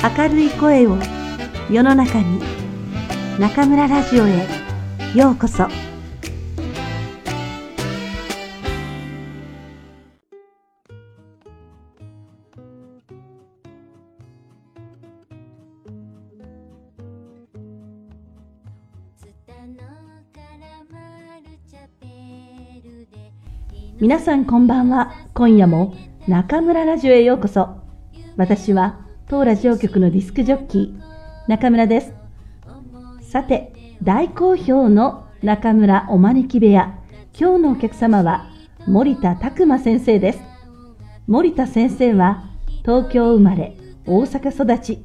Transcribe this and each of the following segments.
明るい声を世の中に中村ラジオへようこそ。皆さんこんばんは。今夜も中村ラジオへようこそ。私は当ラジオ局のディスクジョッキー中村です。さて大好評の中村お招き部屋今日のお客様は森田拓馬先生です。森田先生は東京生まれ大阪育ち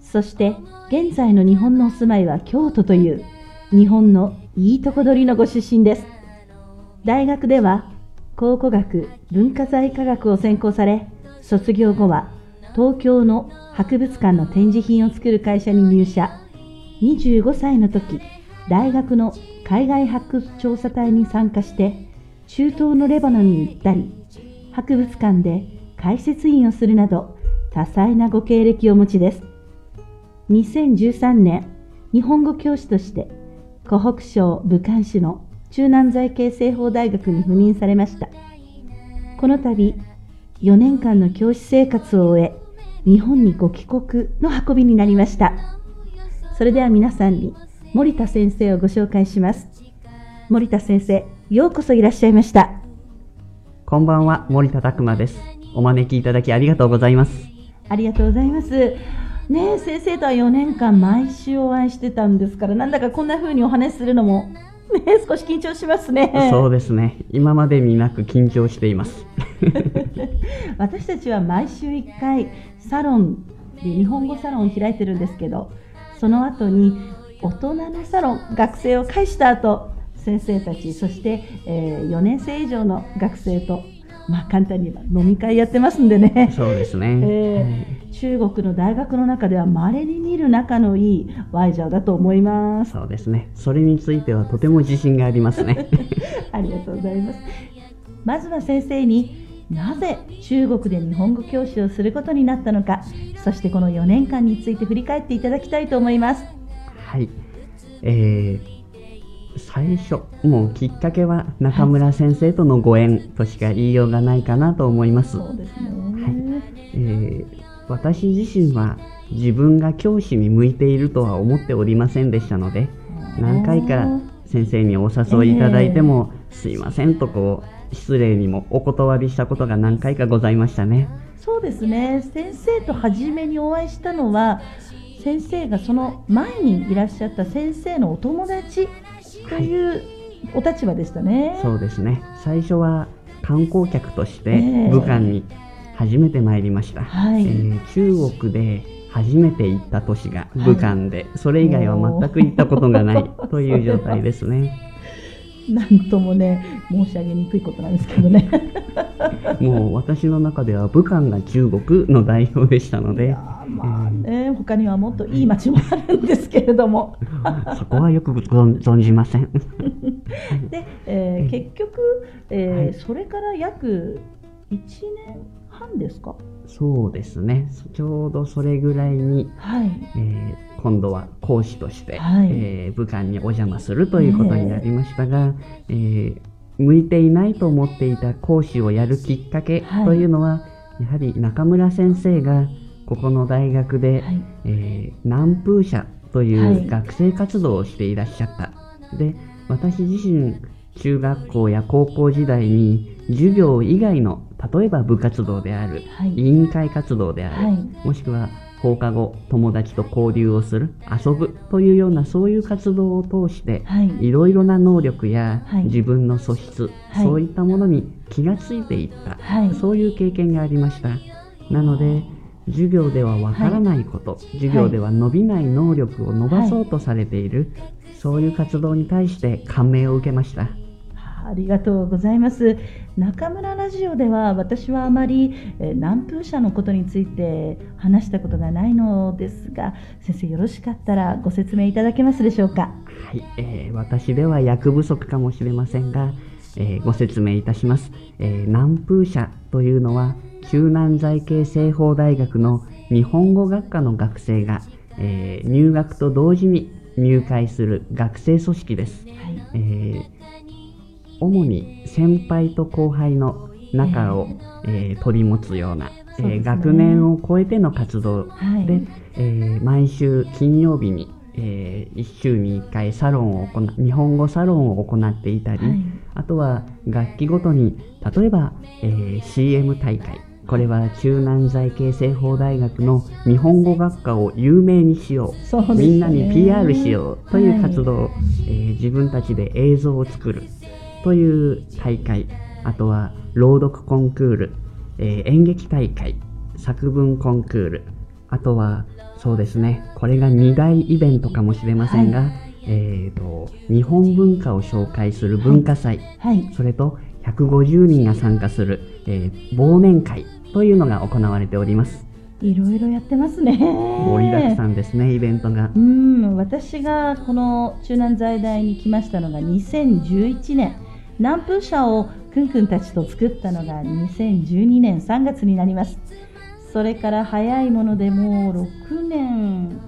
そして現在の日本のお住まいは京都という日本のいいとこ取りのご出身です。大学では考古学文化財科学を専攻され卒業後は東京の博物館の展示品を作る会社に入社。25歳の時大学の海外発掘調査隊に参加して中東のレバノンに行ったり博物館で解説員をするなど多彩なご経歴をお持ちです。2013年日本語教師として湖北省武漢市の中南財系西方大学に赴任されました。この度4年間の教師生活を終え日本にご帰国の運びになりました。それでは皆さんに森田先生をご紹介します。森田先生ようこそいらっしゃいました。こんばんは森田拓馬です。お招きいただきありがとうございます。ありがとうございます。ね先生とは4年間毎週お会いしてたんですからなんだかこんな風にお話しするのもね、少し緊張しますね。そうですね。今までになく緊張しています。私たちは毎週1回サロンで日本語サロンを開いてるんですけど、その後に大人のサロン、学生を介した後、先生たち、そして、えー、4年生以上の学生とまあ、簡単に言えば飲み会やってますんでね。そうですね。えー、中国の大学の中では稀に見る仲のいいワイジャーだと思います。そうですね。それについてはとても自信がありますね。ありがとうございます。まずは先生になぜ中国で日本語教師をすることになったのか、そしてこの4年間について振り返っていただきたいと思います。はい。えー、最初もうきっかけは中村先生とのご縁としか言いようがないかなと思います。そうですね、はいえー、私自身は自分が教師に向いているとは思っておりませんでしたので何回か先生にお誘いいただいても、えー、すいませんとこう失礼にもお断りしたことが何回かございましたね。そうですね先生と初めにお会いしたのは先生がその前にいらっしゃった先生のお友達というお立場でしたね、はい、そうですね。最初は観光客として武漢に初めて参りました、はい、えー、中国で初めて行った都市が武漢で、はい、それ以外は全く行ったことがないという状態ですね。なんともね申し上げにくいことなんですけどね。もう私の中では武漢が中国の代表でしたので。まあね、えー、他にはもっといい街もあるんですけれども。そこはよく存じません。で、えー、結局、えー、はい、それから約1年半ですか？そうですね。ちょうどそれぐらいに、はい。えー、今度は講師として、はい、えー、武漢にお邪魔するということになりましたが、えー、向いていないと思っていた講師をやるきっかけというのは、はい、やはり中村先生がここの大学で、はい、えー、南風社という学生活動をしていらっしゃった。で私自身中学校や高校時代に授業以外の例えば部活動である、はい、委員会活動である、はい、もしくは放課後友達と交流をする遊ぶというようなそういう活動を通して、はい、いろいろな能力や自分の素質、はい、そういったものに気がついていった、はい、そういう経験がありました。なので授業ではわからないこと、授業では伸びない能力を伸ばそうとされている、そういう活動に対して感銘を受けました。ありがとうございます。中村ラジオでは私はあまり、え南風社のことについて話したことがないのですが、先生よろしかったらご説明いただけますでしょうか？はい、えー、私では役不足かもしれませんが、えー、ご説明いたします。えー、南風社というのは、中南財系西方大学の日本語学科の学生が、えー、入学と同時に入会する学生組織です、はいえー、主に先輩と後輩の仲を、えー、取り持つような、えー、学年を超えての活動で、はい、えー、毎週金曜日に、えー、1週に1回サロンを行日本語サロンを行っていたり、はい、あとは楽器ごとに例えば、えー、CM 大会これは中南財系政法大学の日本語学科を有名にしよう、ね、みんなに PR しようという活動、はい、えー、自分たちで映像を作るという大会あとは朗読コンクール、えー、演劇大会作文コンクールあとはそうですねこれが2大イベントかもしれませんが、はい、えーと、日本文化を紹介する文化祭、はい、それと150人が参加する、えー、忘年会というのが行われております。いろいろやってますね。盛りだくさんですね、イベントが。うん、私がこの中南財大に来ましたのが2011年。南風社をくんくんたちと作ったのが2012年3月になります。それから早いものでもう6年、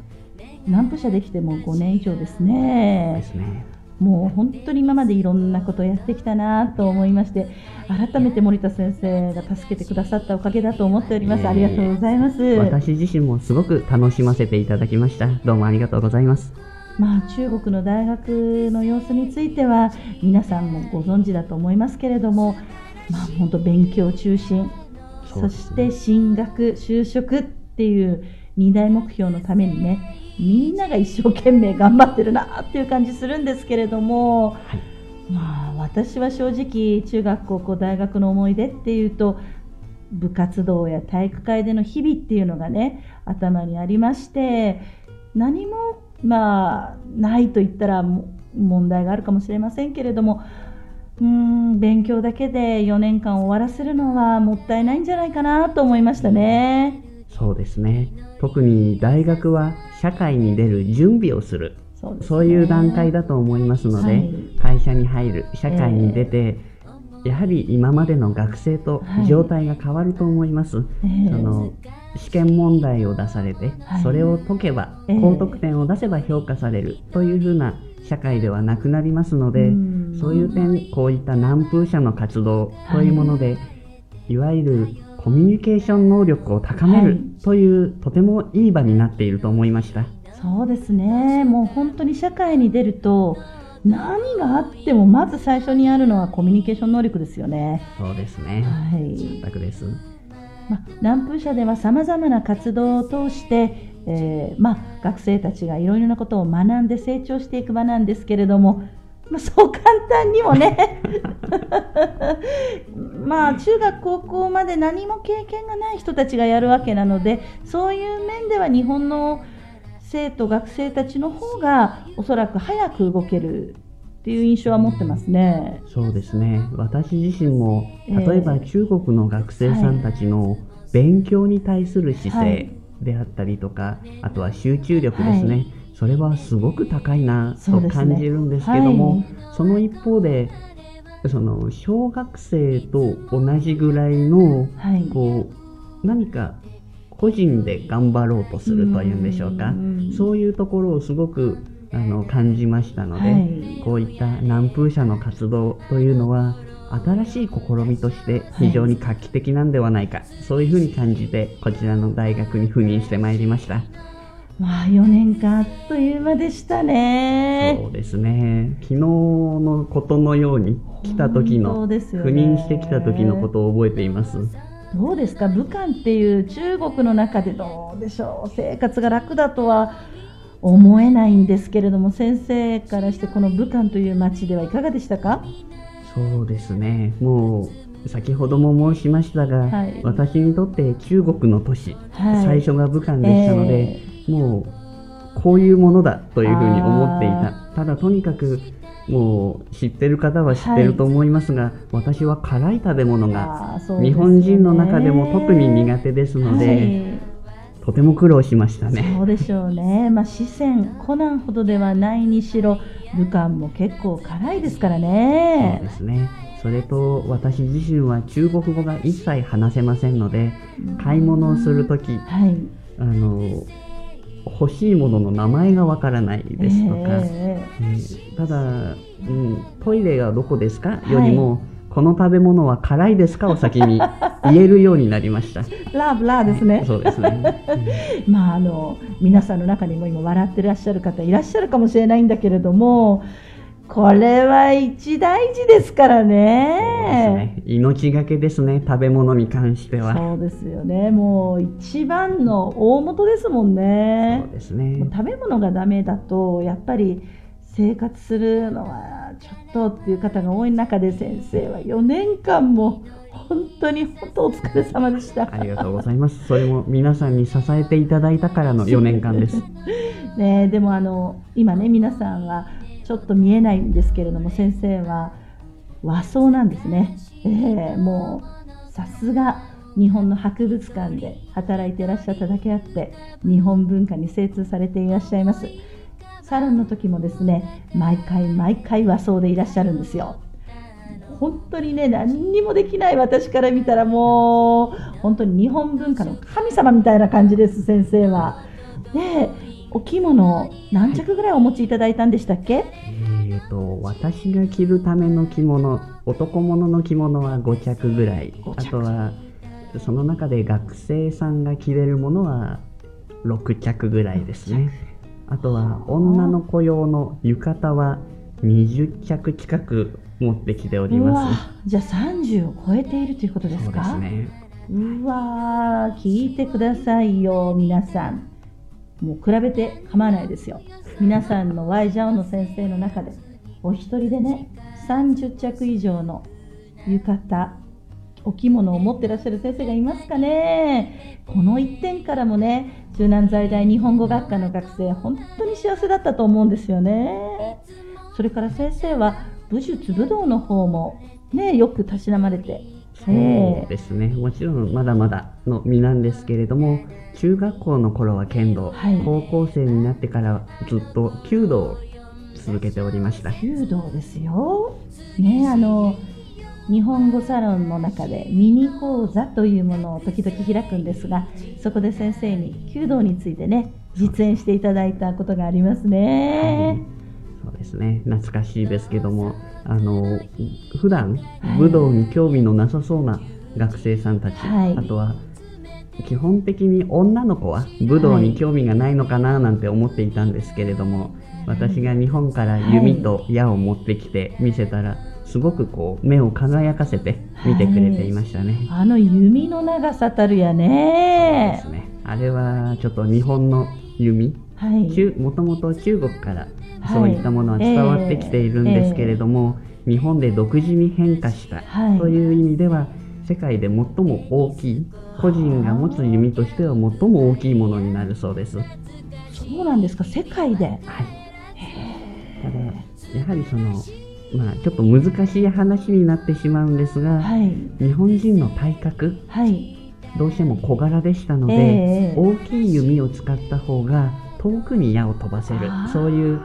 南風社できても5年以上ですね。ですね。もう本当に今までいろんなことをやってきたなと思いまして改めて森田先生が助けてくださったおかげだと思っております、ありがとうございます私自身もすごく楽しませていただきましたどうもありがとうございますまあ、中国の大学の様子については皆さんもご存知だと思いますけれども、まあ、本当勉強中心。そ、ね,、して進学就職っていう2大目標のためにねみんなが一生懸命頑張ってるなっていう感じするんですけれども、はい、まあ私は正直中学高校大学の思い出っていうと部活動や体育会での日々っていうのがね頭にありまして何もまあないと言ったら問題があるかもしれませんけれどもうん勉強だけで4年間終わらせるのはもったいないんじゃないかなと思いましたね。そうですね。特に大学は社会に出る準備をする。そう、ね,、いう段階だと思いますので、はい、会社に入る社会に出て、えー、やはり今までの学生と状態が変わると思います、はい、その試験問題を出されて、はい、それを解けば、高得点を出せば評価されるというふうな社会ではなくなりますので、そういう点こういった南風社の活動というもので、いわゆるコミュニケーション能力を高めるという、はい、とてもいい場になっていると思いました。そうですね。もう本当に社会に出ると何があってもまず最初にあるのはコミュニケーション能力ですよね。そうですね。はい。全くですまあ、南風社ではさまざまな活動を通して、えーまあ、学生たちがいろいろなことを学んで成長していく場なんですけれどもまあ、そう簡単にもね まあ中学高校まで何も経験がない人たちがやるわけなのでそういう面では日本の生徒学生たちの方がおそらく早く動けるっていう印象は持ってますね。そうですね。私自身も例えば中国の学生さんたちの勉強に対する姿勢であったりとか、はい、あとは集中力ですね、はい。それはすごく高いなと感じるんですけども、ねはい、その一方でその小学生と同じぐらいの、はい、こう何か個人で頑張ろうとするというんでしょうか。そういうところをすごくあの感じましたので、はい、こういった南風社の活動というのは新しい試みとして非常に画期的なんではないか、はい、そういうふうに感じてこちらの大学に赴任してまいりました。まあ4年間あっという間でしたね。そうですね。昨日のことのように来た時の、ね、赴任してきた時のことを覚えています。どうですか？武漢っていう中国の中でどうでしょう？生活が楽だとは思えないんですけれども先生からしてこの武漢という街ではいかがでしたか？そうですね。もう先ほども申しましたが、はい、私にとって中国の都市、はい、最初が武漢でしたので、えーもうこういうものだというふうに思っていた。ただとにかくもう知ってる方は知ってると思いますが、はい、私は辛い食べ物が、ね、日本人の中でも特に苦手ですので、はい、とても苦労しましたね。そうでしょうね。まあ四川コナンほどではないにしろ武漢も結構辛いですからね。そうですね。それと私自身は中国語が一切話せませんので、買い物をする時、はい、あの欲しいものの名前がわからないですとか、えー、えー、ただ、うん、トイレがどこですか？よりも、はい、この食べ物は辛いですか？を先に言えるようになりました。ラブラーですね。そうですね。まああの皆さんの中にも今笑ってらっしゃる方いらっしゃるかもしれないんだけれども、これは一大事ですからね。ね命がけですね、食べ物に関しては。そうですよね。もう一番の大元ですもんね。そうですね。食べ物がダメだと、やっぱり生活するのはちょっとっていう方が多い中で先生は4年間も本当に本当お疲れ様でした。ありがとうございます。それも皆さんに支えていただいたからの4年間です。ねでもあの今ね皆さんはちょっと見えないんですけれども先生は和装なんですね、えー、もうさすが日本の博物館で働いていらっしゃっただけあって日本文化に精通されていらっしゃいますサロンの時もですね毎回毎回和装でいらっしゃるんですよ。本当にね何にもできない私から見たらもう本当に日本文化の神様みたいな感じです先生は。でお着物何着ぐらいお持ちいただいたんでしたっけ、えーと、私が着るための着物男物の着物は5着ぐらい。あとはその中で学生さんが着れるものは6着ぐらいですねあとは女の子用の浴衣は20着近く持ってきております。じゃあ30を超えているということですか？そうですねうわ聞いてくださいよ皆さん。もう比べて構わないですよ。皆さんのワイジャオの先生の中でお一人でね30着以上の浴衣お着物を持ってらっしゃる先生がいますかね？この一点からもね中南在大日本語学科の学生本当に幸せだったと思うんですよね。それから先生は武術武道の方もねよくたしなまれて。そうですね。もちろんまだまだの身なんですけれども中学校の頃は剣道、はい、高校生になってからずっと弓道を続けておりました。弓道ですよ。ねあの日本語サロンの中でミニ講座というものを時々開くんですがそこで先生に弓道についてね実演していただいたことがありますね、はい、そうですね。懐かしいですけどもあの普段武道に興味のなさそうな学生さんたち、はい、あとは基本的に女の子は武道に興味がないのかななんて思っていたんですけれども、私が日本から弓と矢を持ってきて見せたら、すごくこう目を輝かせて見てくれていましたね、はい、あの弓の長さたるやね。そうですね。あれはちょっと日本の弓、はい、もともと中国からそういったものは伝わってきているんですけれども、えーえ。ー、日本で独自に変化したとい。う意味では、世界で最も大きい個人が持つ弓としては最も大きいものになるそうです。そうなんですか。世界で。はい。ただやはりそのまあちょっと難しい話になってしまうんですが、はい、日本人の体格、はい、どうしても小柄でしたので、えー、大きい弓を使った方が遠くに矢を飛ばせる。そういう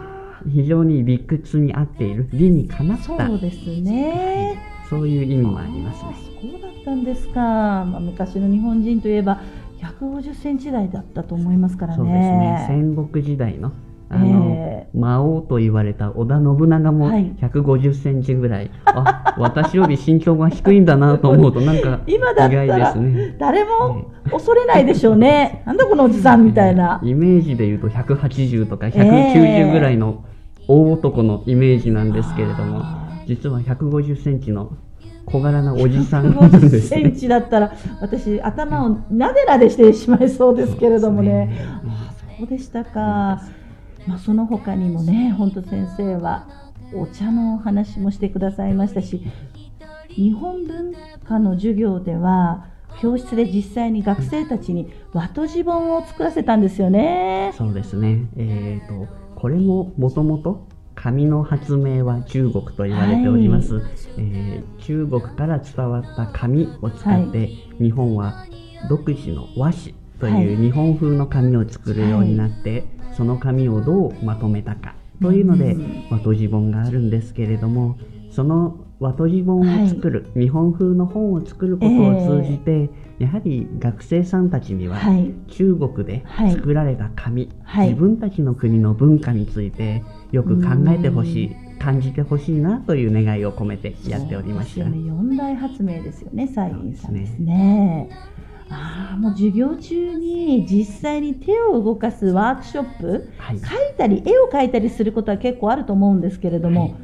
非常に理屈に合っている理にかなった。そうですね、はい、そういう意味もあります。ねそうだったんですか、まあ、昔の日本人といえば150センチ台だったと思いますからね。そうですね。戦国時代のあの、えー、魔王と言われた織田信長も150センチぐらい、はい、あ私より身長が低いんだなと思うとなんか 意外ですね。誰も恐れないでしょうね、なんだこのおじさんみたいな、イメージで言うと180とか190ぐらいの大男のイメージなんですけれども、えー、実は150センチの小柄なおじさんなんです、センチだったら私頭をなでなでしてしまいそうですけれどもね、ね、あそうでしたか、まあ、その他にもね本当先生はお茶の話もしてくださいましたし日本文化の授業では教室で実際に学生たちに和とじ本を作らせたんですよね。そうですね。えっ、ー、とこれももともと紙の発明は中国と言われております、はい、えー、中国から伝わった紙を使って、日本は独自の和紙という日本風の紙を作るようになって、はい、その紙をどうまとめたかというので、和とじ本があるんですけれどもその和とじ本を作る、はい、日本風の本を作ることを通じて、えー、やはり学生さんたちには、中国で作られた紙、はい、自分たちの国の文化についてよく考えてほしい感じてほしいなという願いを込めてやっておりました。ね、四大発明ですよね、サインさんですね。ああ、もう授業中に実際に手を動かすワークショップ、はい、描いたり絵を描いたりすることは結構あると思うんですけれども、はい、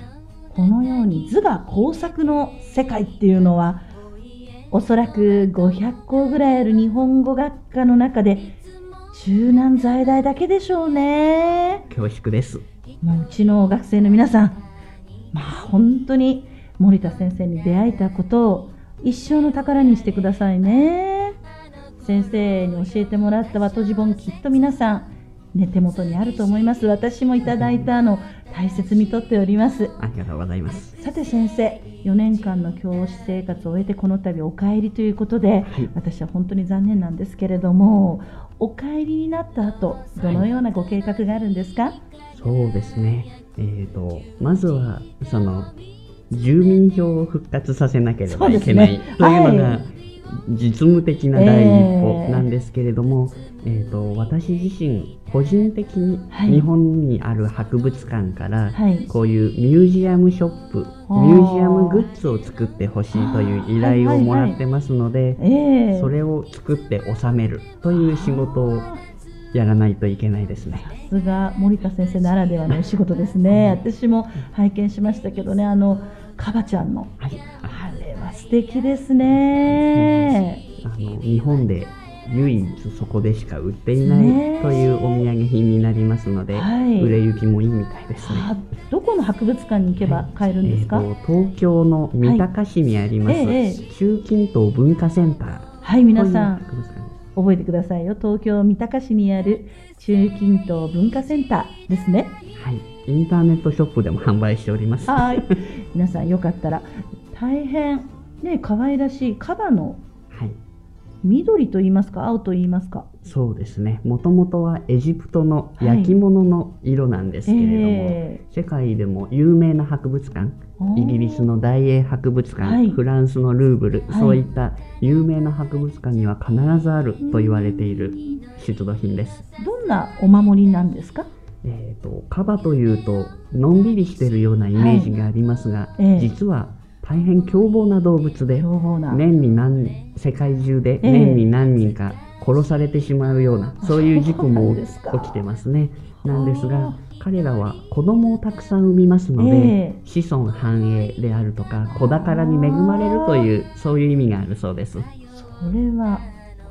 このように図画工作の世界っていうのはおそらく500校ぐらいある日本語学科の中で中南在大だけでしょうね。恐縮です。もううちの学生の皆さんまあ本当に森田先生に出会えたことを一生の宝にしてくださいね先生に教えてもらった和とじ本きっと皆さんね、手元にあると思います。私もいただいたの大切にとっております。ありがとうございます。さて先生4年間の教師生活を終えてこの度お帰りということで、はい、私は本当に残念なんですけれどもお帰りになった後どのようなご計画があるんですか、はい、そうですね。えーと、まずはその住民票を復活させなければいけない、ね、というのが、はい実務的な第一歩なんですけれども、えー、えーと私自身個人的に日本にある博物館からこういうミュージアムショップ、ミュージアムグッズを作ってほしいという依頼をもらってますので、それを作って収めるという仕事をやらないといけないですね。さすが森田先生ならではのお仕事ですね。私も拝見しましたけどね、あのカバちゃんの、素敵ですね。あの日本で唯一そこでしか売っていないというお土産品になりますので、はい、売れ行きもいいみたいですね。どこの博物館に行けば買えるんですか、はいえー、東京の三鷹市にあります、はい。えー、中近東文化センター。はい皆さん覚えてくださいよ。東京三鷹市にある中近東文化センターですね。はい。インターネットショップでも販売しております。はい。皆さんよかったら大変ね可愛らしいカバの緑と言いますか青と言いますか。そうですね。もともとはエジプトの焼き物の色なんですけれども、はいえ。ー、世界でも有名な博物館イギリスの大英博物館、はい、フランスのルーブル、はい、そういった有名な博物館には必ずあると言われている出土品です。どんなお守りなんですか？えーと、カバというとのんびりしてるようなイメージがありますが、はいえー、実は大変凶暴な動物で年に何世界中で年に何人か殺されてしまうような、そういう事故も起きてますね。なんですが彼らは子供をたくさん産みますので、子孫繁栄であるとか子宝に恵まれるというそういう意味があるそうです。それは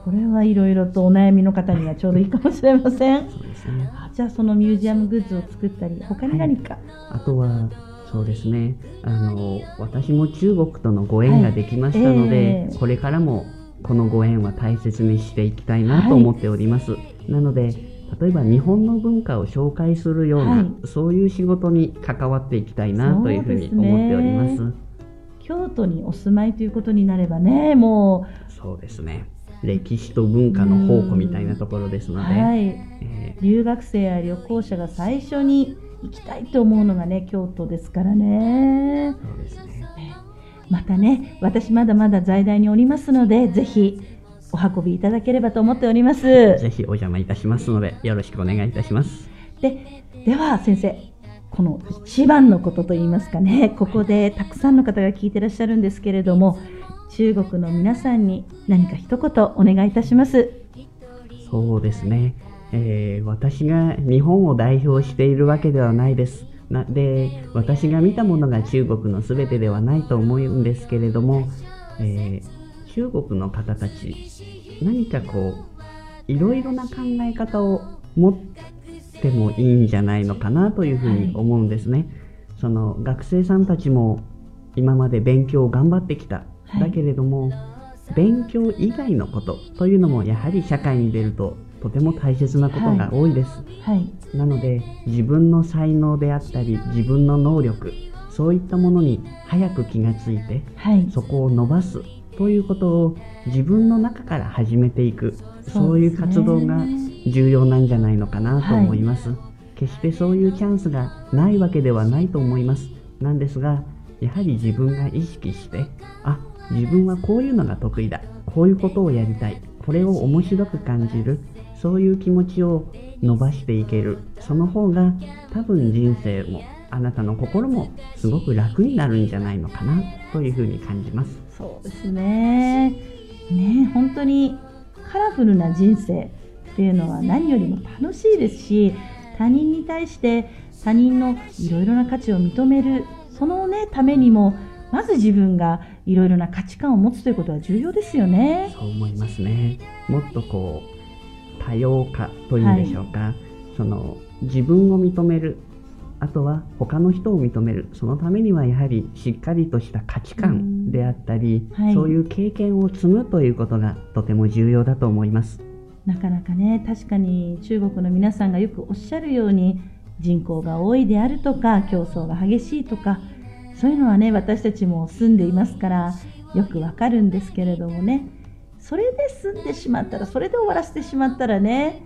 これはいろいろとお悩みの方にはちょうどいいかもしれません。そうですね。じゃあそのミュージアムグッズを作ったり他に何か、はい、あとはそうですね。あの私も中国とのご縁ができましたので、はいえー、これからもこのご縁は大切にしていきたいなと思っております、はい、なので例えば日本の文化を紹介するような、はい、そういう仕事に関わっていきたいなというふうに思っております、ね、京都にお住まいということになればねもう。そうですね。歴史と文化の宝庫みたいなところですので、はい。えー、留学生や旅行者が最初に行きたいと思うのがね京都ですからね。そうですねまたね私まだまだ在大におりますのでぜひお運びいただければと思っております。ぜひお邪魔いたしますのでよろしくお願いいたします。ででは先生この一番のことといいますかねここでたくさんの方が聞いてらっしゃるんですけれども中国の皆さんに何か一言お願いいたします。そうですねえー、私が日本を代表しているわけではないです。なで私が見たものが中国の全てではないと思うんですけれども、えー、中国の方たち何かこういろいろな考え方を持ってもいいんじゃないのかなというふうに思うんですね。はい、その学生さんたちも今まで勉強を頑張ってきた。はい、だけれども勉強以外のことというのもやはり社会に出るととても大切なことが多いです、はい。はい、なので自分の才能であったり自分の能力そういったものに早く気がついて、はい、そこを伸ばすということを自分の中から始めていくそういう活動が重要なんじゃないのかなと思います、決してそういうチャンスがないわけではないと思います。なんですがやはり自分が意識してあ自分はこういうのが得意だこういうことをやりたいこれを面白く感じるそういう気持ちを伸ばしていけるその方が多分人生もあなたの心もすごく楽になるんじゃないのかなというふうに感じますそうですねね本当にカラフルな人生っていうのは何よりも楽しいですし他人に対して他人のいろいろな価値を認めるそのねためにもまず自分がいろいろな価値観を持つということは重要ですよね。そう思いますね。もっとこう多様化というんでしょうか、はい、その自分を認める。あとは他の人を認める。そのためにはやはりしっかりとした価値観であったり、はい、そういう経験を積むということがとても重要だと思います。なかなかね確かに中国の皆さんがよくおっしゃるように人口が多いであるとか競争が激しいとかそういうのはね私たちも住んでいますからよくわかるんですけれどもねそれで住んでしまったらそれで終わらせてしまったらね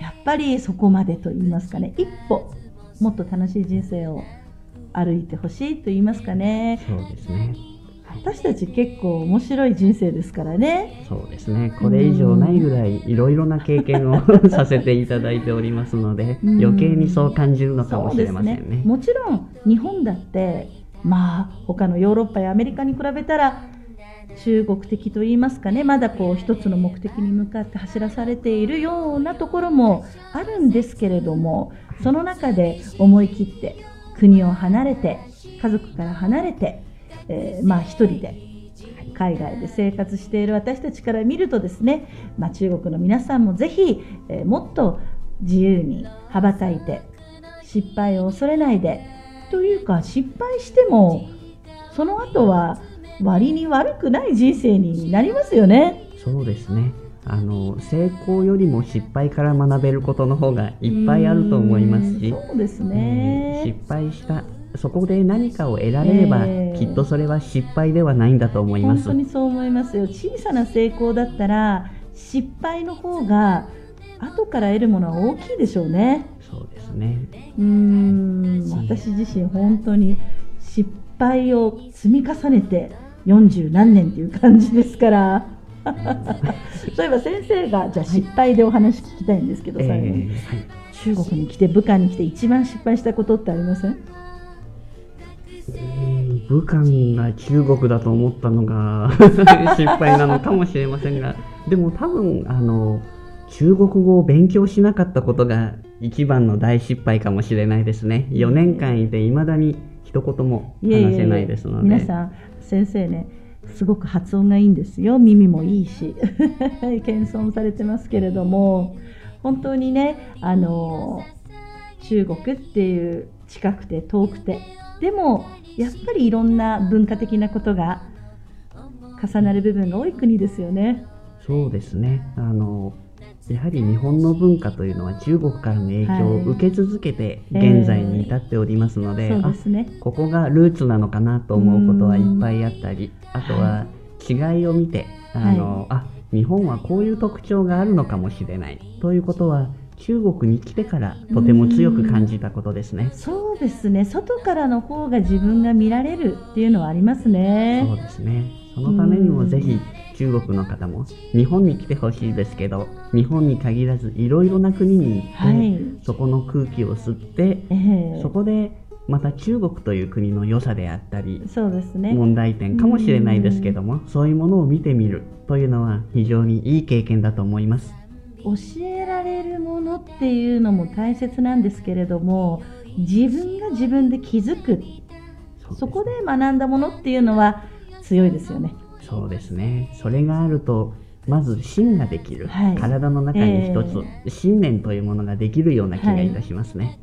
やっぱりそこまでと言いますかね一歩もっと楽しい人生を歩いてほしいと言いますかね。そうですね。私たち結構面白い人生ですからね。そうですね。これ以上ないぐらいいろいろな経験を させていただいておりますので余計にそう感じるのかもしれませんね、ね、もちろん日本だってまあ他のヨーロッパやアメリカに比べたら中国的といいますかねまだこう一つの目的に向かって走らされているようなところもあるんですけれどもその中で思い切って国を離れて家族から離れて、えー、まあ一人で海外で生活している私たちから見るとですね、まあ、中国の皆さんもぜひ、えー、もっと自由に羽ばたいて失敗を恐れないでというか失敗してもその後は割に悪くない人生になりますよね。そうですね。あの成功よりも失敗から学べることの方がいっぱいあると思いますし。そうですね、えー、失敗したそこで何かを得られれば、えー、きっとそれは失敗ではないんだと思います。本当にそう思いますよ。小さな成功だったら失敗の方が後から得るものは大きいでしょうね。そうですね。うん。私自身本当に失敗を積み重ねて40何年っていう感じですから。そういえば先生がじゃあ失敗でお話聞きたいんですけど、はい、最後に、えーはい、中国に来て武漢に来て一番失敗したことってありません？武漢が中国だと思ったのが 失敗なのかもしれませんが。でも多分あの中国語を勉強しなかったことが一番の大失敗かもしれないですね。4年間いていまだに一言も話せないですので。皆さん先生ねすごく発音がいいんですよ。耳もいいし。謙遜されてますけれども。本当にねあの中国っていう近くて遠くて。でもやっぱりいろんな文化的なことが重なる部分が多い国ですよね。そうですね。あのやはり日本の文化というのは中国からの影響を受け続けて現在に至っておりますのではいえーでね、ここがルーツなのかなと思うことはいっぱいあったりあとは違いを見て、はい、あの、あ日本はこういう特徴があるのかもしれないということは中国に来てからとても強く感じたことですね。そうですね。外からの方が自分が見られるっていうのはありますね。そうですね。そのためにもぜひ中国の方も日本に来てほしいですけど日本に限らずいろいろな国に行って、はい、そこの空気を吸って、えー、そこでまた中国という国の良さであったりそうですね。問題点かもしれないですけどもそういうものを見てみるというのは非常にいい経験だと思います。教えられるものっていうのも大切なんですけれども自分が自分で気づく。そこで学んだものっていうのは強いですよね。そうですね。それがあるとまず芯ができる、はい、体の中に一つ、えー、信念というものができるような気がいたしますね、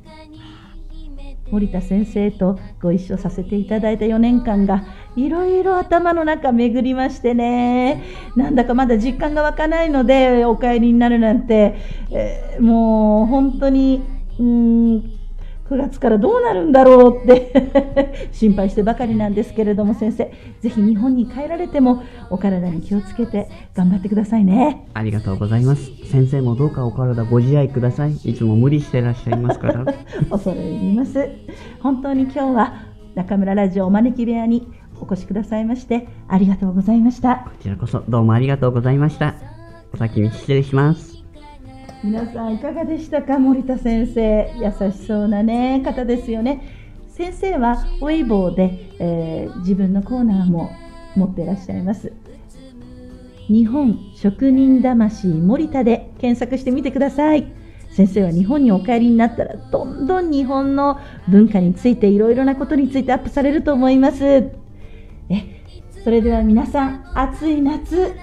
森田先生とご一緒させていただいた4年間がいろいろ頭の中巡りましてね。なんだかまだ実感が湧かないのでお帰りになるなんて、えー、もう本当にうん9月からどうなるんだろうって 心配してばかりなんですけれども先生。ぜひ日本に帰られてもお体に気をつけて頑張ってくださいね。ありがとうございます。先生もどうかお体ご自愛ください。いつも無理してらっしゃいますから。恐れ入ります。本当に今日は中村ラジオお招き部屋にお越しくださいましてありがとうございました。こちらこそどうもありがとうございました。お先に失礼します皆さんいかがでしたか森田先生？優しそうなね方ですよね。先生はウェイボーで、えー、自分のコーナーも持っていらっしゃいます。日本職人魂森田で検索してみてください。先生は日本にお帰りになったらどんどん日本の文化についていろいろなことについてアップされると思います。えそれでは皆さん暑い夏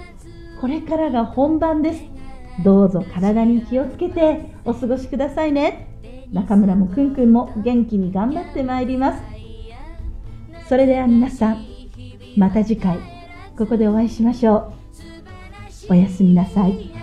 これからが本番です。どうぞ体に気をつけてお過ごしくださいね。中村もくんくんも元気に頑張ってまいります。それでは皆さんまた次回ここでお会いしましょう。おやすみなさい。